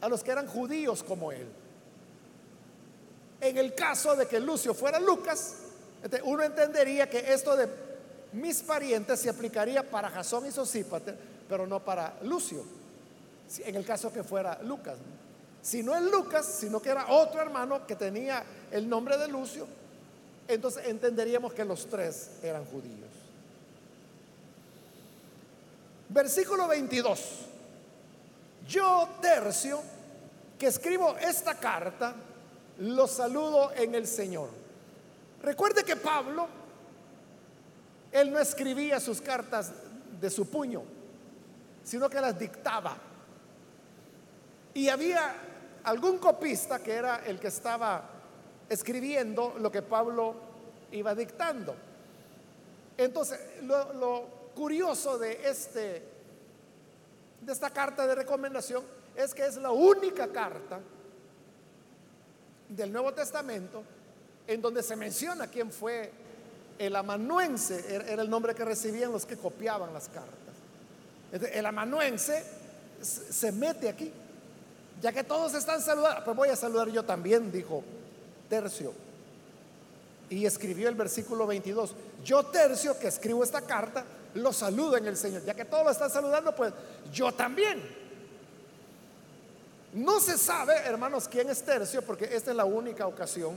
a los que eran judíos como él. En el caso de que Lucio fuera Lucas, uno entendería que esto de mis parientes se aplicaría para Jasón y Sosípater, pero no para Lucio, en el caso que fuera Lucas. Si no es Lucas, sino que era otro hermano que tenía el nombre de Lucio, entonces entenderíamos que los tres eran judíos. Versículo 22. Yo, tercio, que escribo esta carta, lo saludo en el Señor. Recuerde que Pablo él no escribía sus cartas de su puño, sino que las dictaba. Y había algún copista que era el que estaba escribiendo lo que Pablo iba dictando. Entonces, lo, curioso de, este, de esta carta de recomendación es que es la única carta del Nuevo Testamento en donde se menciona quién fue el amanuense era el nombre que recibían los que copiaban las cartas. El amanuense se mete aquí. Ya que todos están saludando, pues voy a saludar yo también, dijo Tercio. Y escribió el versículo 22. Yo Tercio, que escribo esta carta, lo saludo en el Señor. Ya que todos lo están saludando, pues yo también. No se sabe, hermanos, quién es Tercio, porque esta es la única ocasión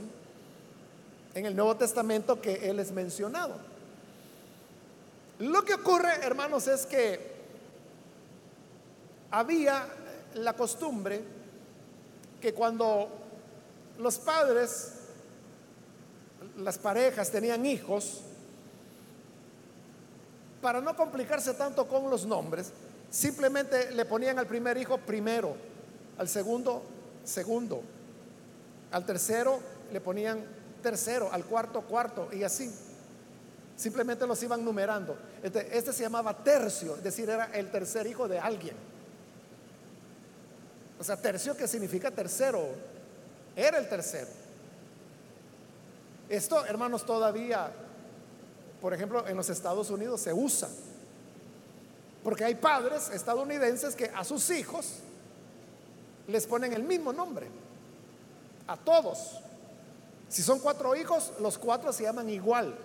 en el Nuevo Testamento que Él es mencionado. Lo que ocurre, hermanos, es que había la costumbre que cuando los padres, las parejas tenían hijos, para no complicarse tanto con los nombres, simplemente le ponían al primer hijo primero, al segundo segundo, al tercero le ponían tercero, al cuarto, cuarto y así. Simplemente los iban numerando. Este, este, se llamaba tercio, es decir, era el tercer hijo de alguien. O sea, tercio que significa tercero. Era el tercero. Esto, hermanos, todavía, por ejemplo, en los Estados Unidos se usa. Porque hay padres estadounidenses que a sus hijos les ponen el mismo nombre. A todos. Si son cuatro hijos, los cuatro se llaman igual.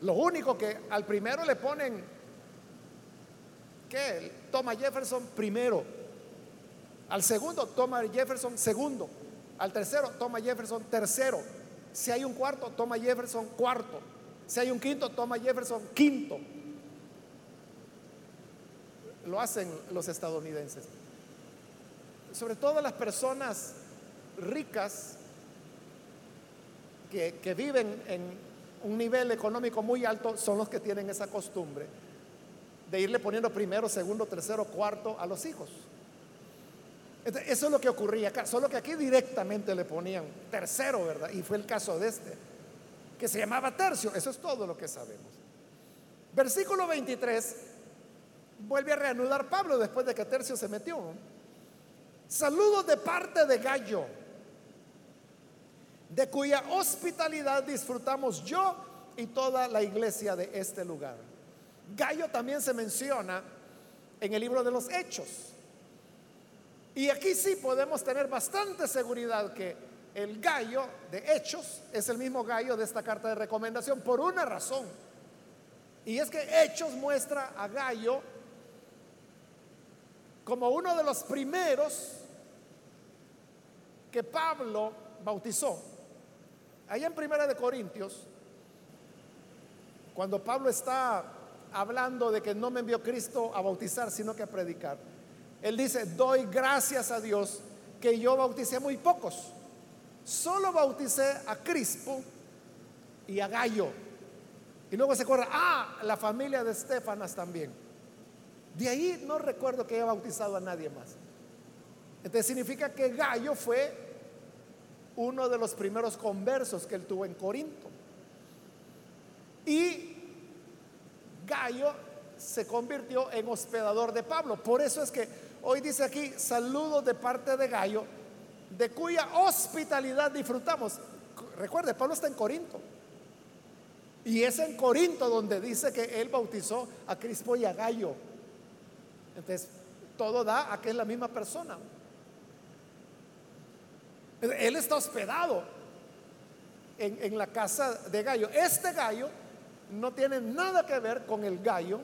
Lo único que al primero le ponen, ¿qué? Toma Jefferson primero. Al segundo, toma Jefferson segundo. Al tercero, toma Jefferson tercero. Si hay un cuarto, toma Jefferson cuarto. Si hay un quinto, toma Jefferson quinto. Lo hacen los estadounidenses. Sobre todo las personas ricas que, viven en un nivel económico muy alto son los que tienen esa costumbre de irle poniendo primero, segundo, tercero, cuarto a los hijos. Eso es lo que ocurría acá, solo que aquí directamente le ponían tercero, ¿verdad? Y fue el caso de este, que se llamaba tercio, eso es todo lo que sabemos. Versículo 23, vuelve a reanudar Pablo después de que tercio se metió. Saludos de parte de Gallo de cuya hospitalidad disfrutamos yo y toda la iglesia de este lugar. Gallo también se menciona en el libro de los Hechos. Y aquí sí podemos tener bastante seguridad que el gallo de Hechos es el mismo gallo de esta carta de recomendación por una razón. Y es que Hechos muestra a Gallo como uno de los primeros que Pablo bautizó. Allá en Primera de Corintios, cuando Pablo está hablando de que no me envió Cristo a bautizar, sino que a predicar, él dice, doy gracias a Dios que yo bauticé muy pocos. Solo bauticé a Crispo y a Gallo. Y luego se acuerda, ah, la familia de Estefanas también. De ahí no recuerdo que haya bautizado a nadie más. Entonces significa que Gallo fue uno de los primeros conversos que él tuvo en Corinto. Y Gallo se convirtió en hospedador de Pablo. Por eso es que hoy dice aquí, saludos de parte de Gallo, de cuya hospitalidad disfrutamos. Recuerde, Pablo está en Corinto. Y es en Corinto donde dice que él bautizó a Crispo y a Gallo. Entonces, todo da a que es la misma persona. Él está hospedado en, la casa de Gallo. Este gallo no tiene nada que ver con el gallo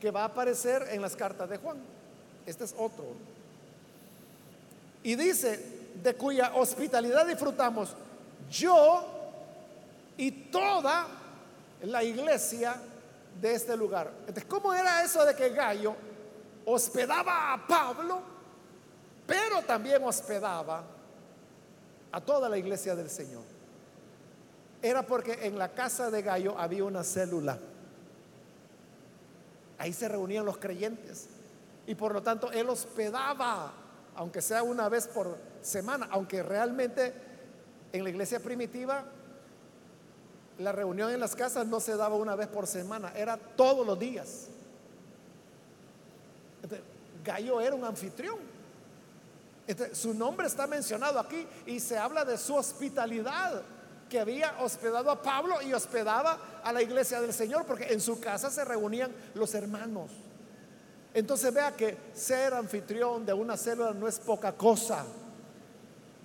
que va a aparecer en las cartas de Juan. Este es otro. Y dice, de cuya hospitalidad disfrutamos yo y toda la iglesia de este lugar. Entonces, ¿cómo era eso de que Gallo hospedaba a Pablo, pero también hospedaba a toda la iglesia del Señor. Era porque en la casa de Gallo había una célula. Ahí se reunían los creyentes. Y por lo tanto él hospedaba, aunque sea una vez por semana, aunque realmente en la iglesia primitiva la reunión en las casas no se daba una vez por semana, era todos los días. Gallo era un anfitrión. Este, su nombre está mencionado aquí y se habla de su hospitalidad que había hospedado a Pablo y hospedaba a la iglesia del Señor, porque en su casa se reunían los hermanos. Entonces vea que ser anfitrión de una célula no es poca cosa.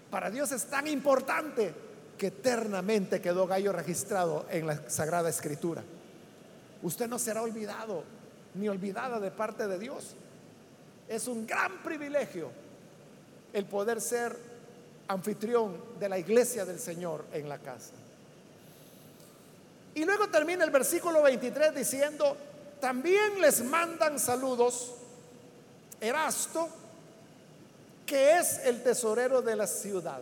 Para Dios es tan importante que eternamente quedó Gallo registrado en la Sagrada Escritura. Usted no será olvidado ni olvidada de parte de Dios. Es un gran privilegio el poder ser anfitrión de la iglesia del Señor en la casa. Y luego termina el versículo 23 diciendo, también les mandan saludos Erasto, que es el tesorero de la ciudad.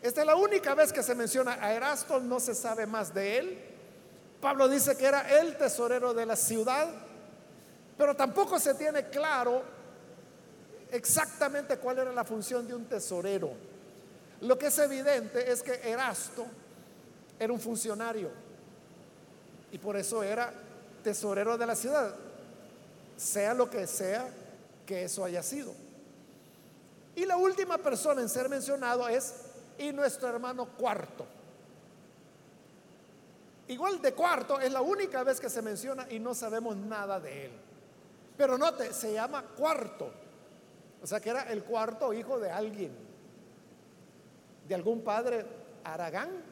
Esta es la única vez que se menciona a Erasto, no se sabe más de él. Pablo dice que era el tesorero de la ciudad, pero tampoco se tiene claro exactamente cuál era la función de un tesorero. Lo que es evidente es que Erasto era un funcionario. Y por eso era tesorero de la ciudad, sea lo que sea que eso haya sido. Y la última persona en ser mencionado es y nuestro hermano cuarto. Igual de cuarto es la única vez que se menciona y no sabemos nada de él. Pero note, se llama cuarto. O sea que era el cuarto hijo de alguien. De algún padre Aragán.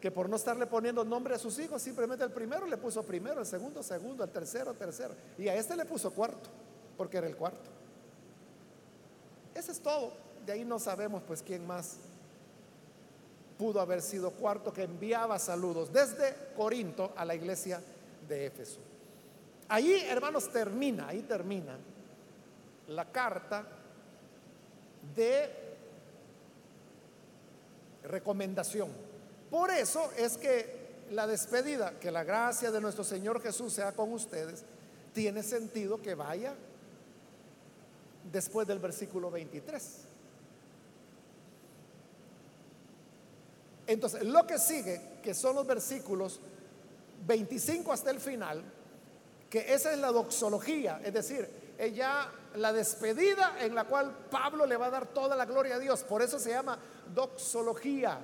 Que por no estarle poniendo nombre a sus hijos, simplemente el primero le puso primero, el segundo, segundo, el tercero, tercero. Y a este le puso cuarto, porque era el cuarto. Ese es todo. De ahí no sabemos pues quién más pudo haber sido cuarto que enviaba saludos desde Corinto a la iglesia de Éfeso. Ahí, hermanos, termina, ahí termina la carta de recomendación. Por eso es que la despedida, que la gracia de nuestro Señor Jesús sea con ustedes, tiene sentido que vaya después del versículo 23. Entonces, lo que sigue, que son los versículos 25 hasta el final, que esa es la doxología, es decir, ella la despedida en la cual Pablo le va a dar toda la gloria a Dios. Por eso se llama doxología,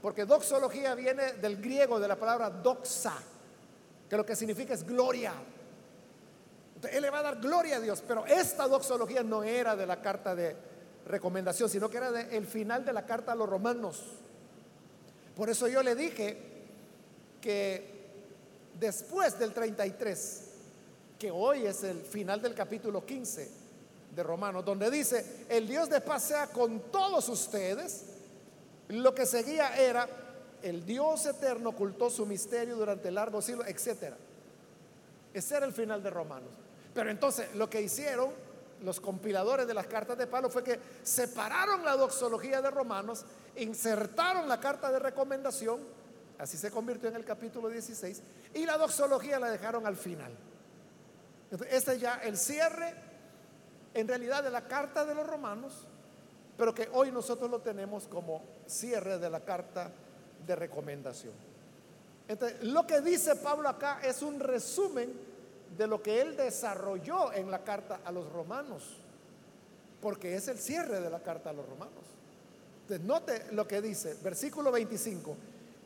porque doxología viene del griego de la palabra doxa, que lo que significa es gloria. él le va a dar gloria a Dios, pero esta doxología no era de la carta de recomendación, sino que era del final de la carta a los romanos. Por eso yo le dije que después del 33, que hoy es el final del capítulo 15 de Romanos, donde dice, el Dios de paz sea con todos ustedes, lo que seguía era, el Dios eterno ocultó su misterio durante largos siglos, etc. Ese era el final de Romanos. Pero entonces lo que hicieron los compiladores de las cartas de Pablo fue que separaron la doxología de Romanos insertaron la carta de recomendación, así se convirtió en el capítulo 16, y la doxología la dejaron al final. este es ya el cierre, en realidad, de la carta de los romanos, pero que hoy nosotros lo tenemos como cierre de la carta de recomendación. Entonces, lo que dice Pablo acá es un resumen de lo que él desarrolló en la carta a los romanos, porque es el cierre de la carta a los romanos note lo que dice, versículo 25.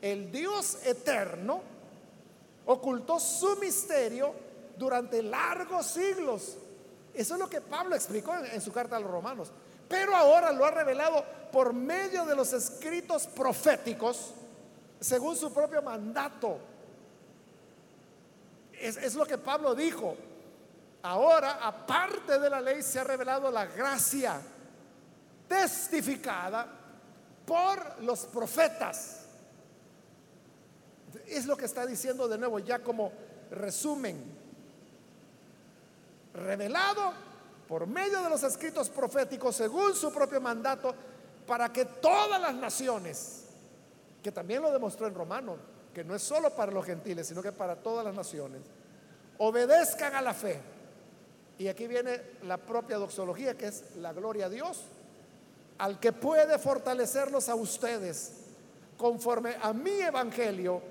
El Dios eterno ocultó su misterio durante largos siglos. Eso es lo que Pablo explicó en, su carta a los romanos. Pero ahora lo ha revelado por medio de los escritos proféticos, según su propio mandato. Es, lo que Pablo dijo. Ahora, aparte de la ley, se ha revelado la gracia testificada por los profetas. Es lo que está diciendo de nuevo ya como resumen. Revelado por medio de los escritos proféticos según su propio mandato para que todas las naciones, que también lo demostró en Romano, que no es solo para los gentiles, sino que para todas las naciones, obedezcan a la fe. Y aquí viene la propia doxología, que es la gloria a Dios al que puede fortalecerlos a ustedes conforme a mi evangelio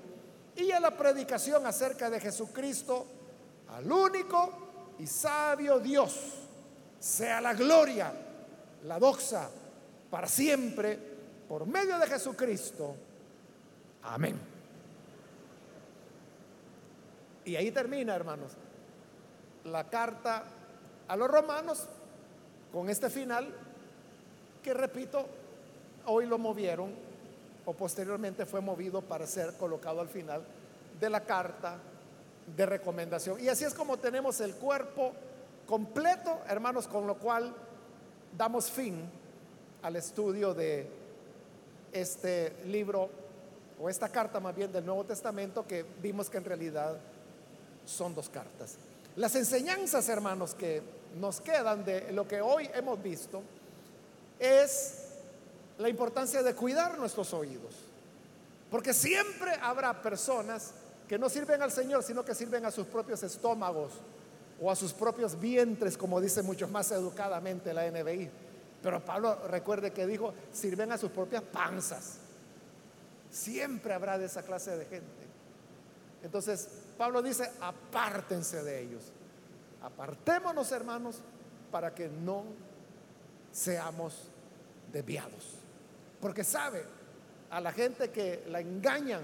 y a la predicación acerca de Jesucristo, al único y sabio Dios, sea la gloria, la doxa, para siempre, por medio de Jesucristo. Amén. Y ahí termina, hermanos, la carta a los romanos con este final que repito, hoy lo movieron o posteriormente fue movido para ser colocado al final de la carta de recomendación. Y así es como tenemos el cuerpo completo, hermanos, con lo cual damos fin al estudio de este libro o esta carta más bien del Nuevo Testamento que vimos que en realidad son dos cartas. Las enseñanzas, hermanos, que nos quedan de lo que hoy hemos visto es la importancia de cuidar nuestros oídos. Porque siempre habrá personas que no sirven al Señor, sino que sirven a sus propios estómagos o a sus propios vientres, como dice mucho más educadamente la NBI. Pero Pablo recuerde que dijo, sirven a sus propias panzas. Siempre habrá de esa clase de gente. Entonces, Pablo dice, apártense de ellos. Apartémonos, hermanos, para que no seamos desviados. Porque sabe, a la gente que la engañan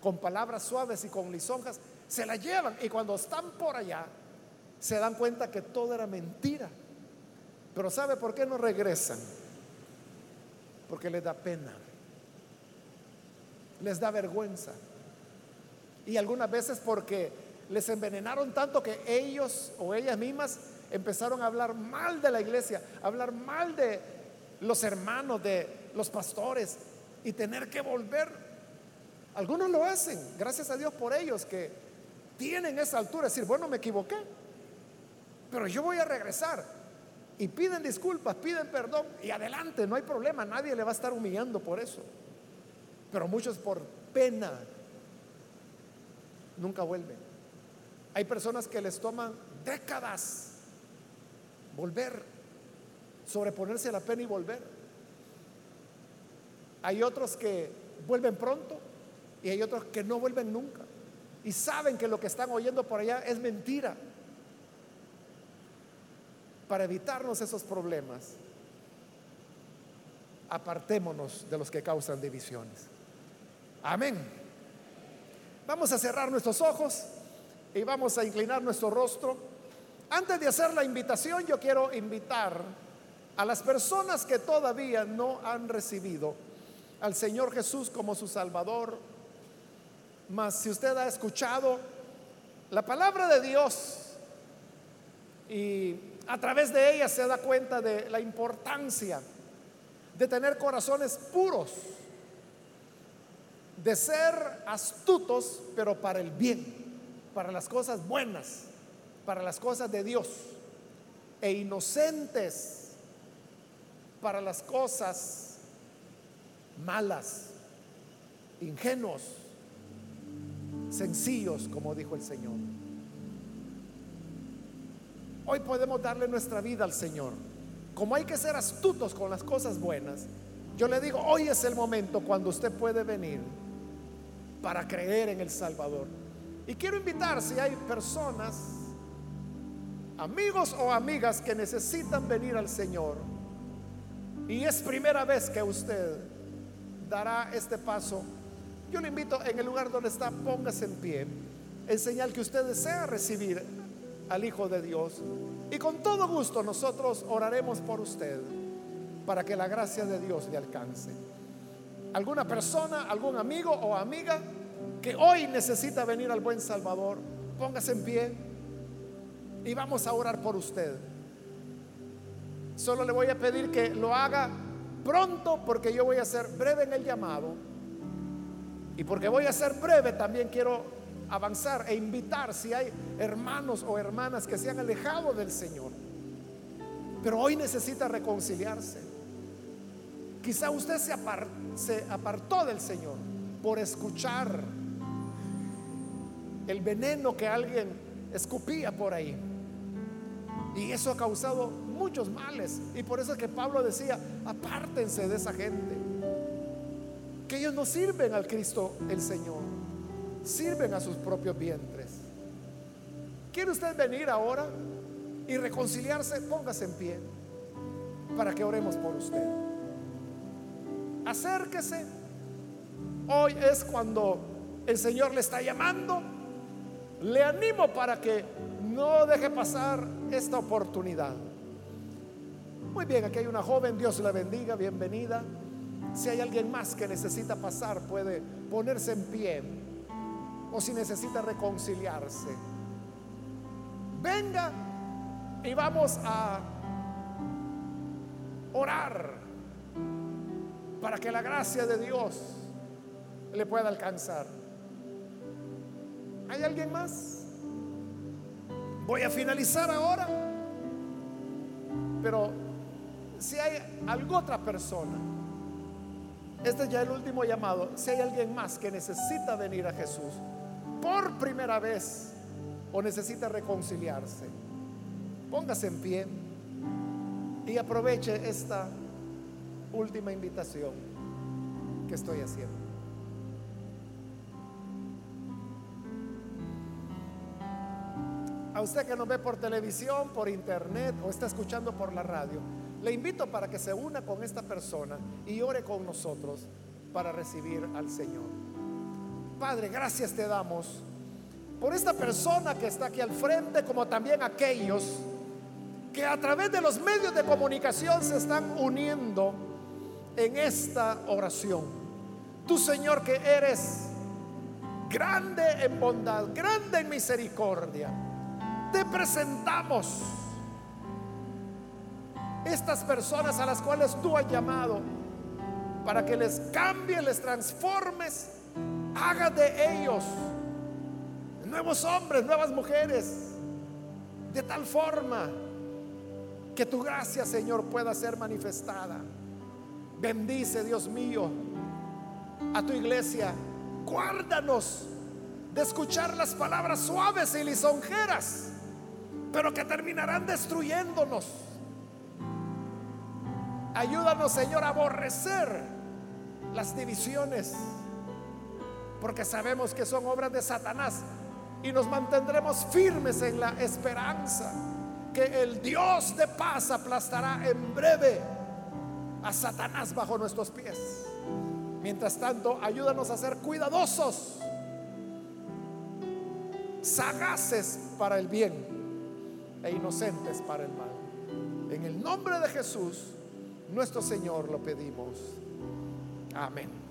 con palabras suaves y con lisonjas, se la llevan y cuando están por allá, se dan cuenta que todo era mentira. Pero ¿sabe por qué no regresan? Porque les da pena, les da vergüenza. Y algunas veces porque les envenenaron tanto que ellos o ellas mismas empezaron a hablar mal de la iglesia, a hablar mal de los hermanos, de los pastores y tener que volver. Algunos lo hacen, gracias a Dios por ellos que tienen esa altura, decir, bueno, me equivoqué, pero yo voy a regresar. Y piden disculpas, piden perdón y adelante, no hay problema, nadie le va a estar humillando por eso. Pero muchos por pena nunca vuelven. Hay personas que les toman décadas volver, sobreponerse a la pena y volver. Hay otros que vuelven pronto y hay otros que no vuelven nunca. Y saben que lo que están oyendo por allá es mentira. Para evitarnos esos problemas, apartémonos de los que causan divisiones. Amén. Vamos a cerrar nuestros ojos y vamos a inclinar nuestro rostro. Antes de hacer la invitación, yo quiero invitar a las personas que todavía no han recibido al Señor Jesús como su Salvador. Mas si usted ha escuchado la palabra de Dios y a través de ella se da cuenta de la importancia de tener corazones puros, de ser astutos, pero para el bien, para las cosas buenas, para las cosas de Dios, e inocentes para las cosas malas, ingenuos, sencillos, como dijo el Señor. Hoy podemos darle nuestra vida al Señor. Como hay que ser astutos con las cosas buenas, yo le digo, hoy es el momento cuando usted puede venir para creer en el Salvador. Y quiero invitar si hay personas, amigos o amigas que necesitan venir al Señor y es primera vez que usted dará este paso, yo le invito en el lugar donde está, póngase en pie, en señal que usted desea recibir al Hijo de Dios. Y con todo gusto nosotros oraremos por usted para que la gracia de Dios le alcance alguna persona, algún amigo o amiga que hoy necesita venir al buen Salvador, póngase en pie y vamos a orar por usted. Solo le voy a pedir que lo haga pronto porque yo voy a ser breve en el llamado. Y porque voy a ser breve también quiero avanzar e invitar si hay hermanos o hermanas que se han alejado del Señor. Pero hoy necesita reconciliarse Quizá usted se, apartó del Señor por escuchar el veneno que alguien escupía por ahí. Y eso ha causado muchos males. Y por eso es que Pablo decía, apártense de esa gente. Que ellos no sirven al Cristo el Señor. Sirven a sus propios vientres. ¿Quiere usted venir ahora y reconciliarse? Póngase en pie para que oremos por usted acérquese. Hoy es cuando el Señor le está llamando. Le animo para que no deje pasar esta oportunidad. Muy bien, aquí hay una joven, Dios la bendiga, bienvenida. Si hay alguien más que necesita pasar, puede ponerse en pie. O si necesita reconciliarse. Venga y vamos a orar para que la gracia de Dios le pueda alcanzar. ¿Hay alguien más? Voy a finalizar ahora, pero si hay alguna otra persona, este es ya el último llamado, si hay alguien más que necesita venir a Jesús por primera vez o necesita reconciliarse, póngase en pie y aproveche esta última invitación que estoy haciendo. usted que nos ve por televisión, por internet o está escuchando por la radio, le invito para que se una con esta persona y ore con nosotros para recibir al Señor. Padre, gracias te damos por esta persona que está aquí al frente, como también aquellos que a través de los medios de comunicación se están uniendo en esta oración. Tú, Señor, que eres grande en bondad, grande en misericordia, te presentamos estas personas a las cuales tú has llamado para que les cambie, les transformes, haga de ellos nuevos hombres, nuevas mujeres, de tal forma que tu gracia, Señor, pueda ser manifestada. Bendice, Dios mío, a tu iglesia. Guárdanos de escuchar las palabras suaves y lisonjeras, pero que terminarán destruyéndonos. Ayúdanos, Señor, a aborrecer las divisiones, porque sabemos que son obras de Satanás y nos mantendremos firmes en la esperanza que el Dios de paz aplastará en breve a Satanás bajo nuestros pies. Mientras tanto, ayúdanos a ser cuidadosos, sagaces para el bien e inocentes para el mal. En el nombre de Jesús, nuestro Señor, lo pedimos. Amén.